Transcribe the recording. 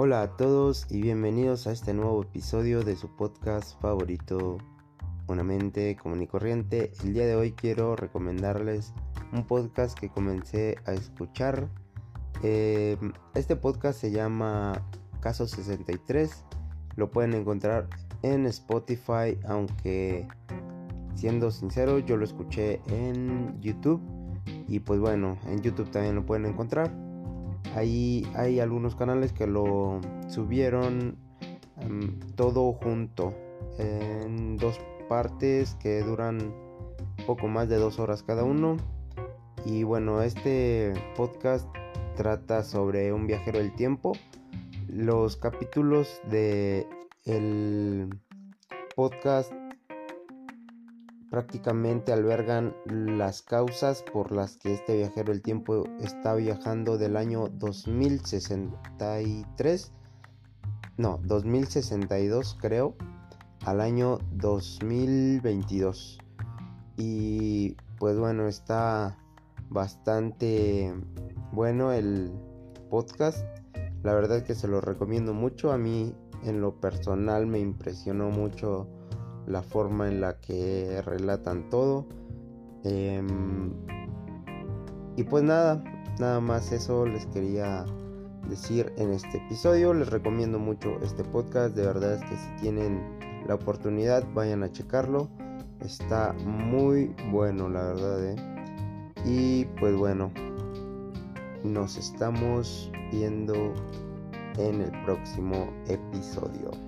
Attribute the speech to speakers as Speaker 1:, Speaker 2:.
Speaker 1: Hola a todos y bienvenidos a este nuevo episodio de su podcast favorito, Una mente común y corriente. El día de hoy quiero recomendarles un podcast que comencé a escuchar. Em, este podcast se llama Caso 63. Lo pueden encontrar en Spotify, aunque siendo sincero yo lo escuché en YouTube. Y pues bueno, en YouTube también lo pueden encontrar. Ahí hay algunos canales que lo subieron em, todo junto en dos partes que duran poco más de dos horas cada uno. Y bueno, este podcast trata sobre un viajero del tiempo. Los capítulos de el podcast prácticamente albergan las causas por las que este viajero del tiempo está viajando del año 2063, no, 2062 creo, al año 2022. Y pues bueno, está bastante bueno el podcast. La verdad que se lo recomiendo mucho. A mí en lo personal me impresionó mucho la forma en la que relatan todo. Em, y pues nada, nada más eso les quería decir en este episodio. Les recomiendo mucho este podcast. De verdad es que si tienen la oportunidad, vayan a checarlo. Está muy bueno, la verdad. ¿eh? Y pues bueno, nos estamos viendo en el próximo episodio.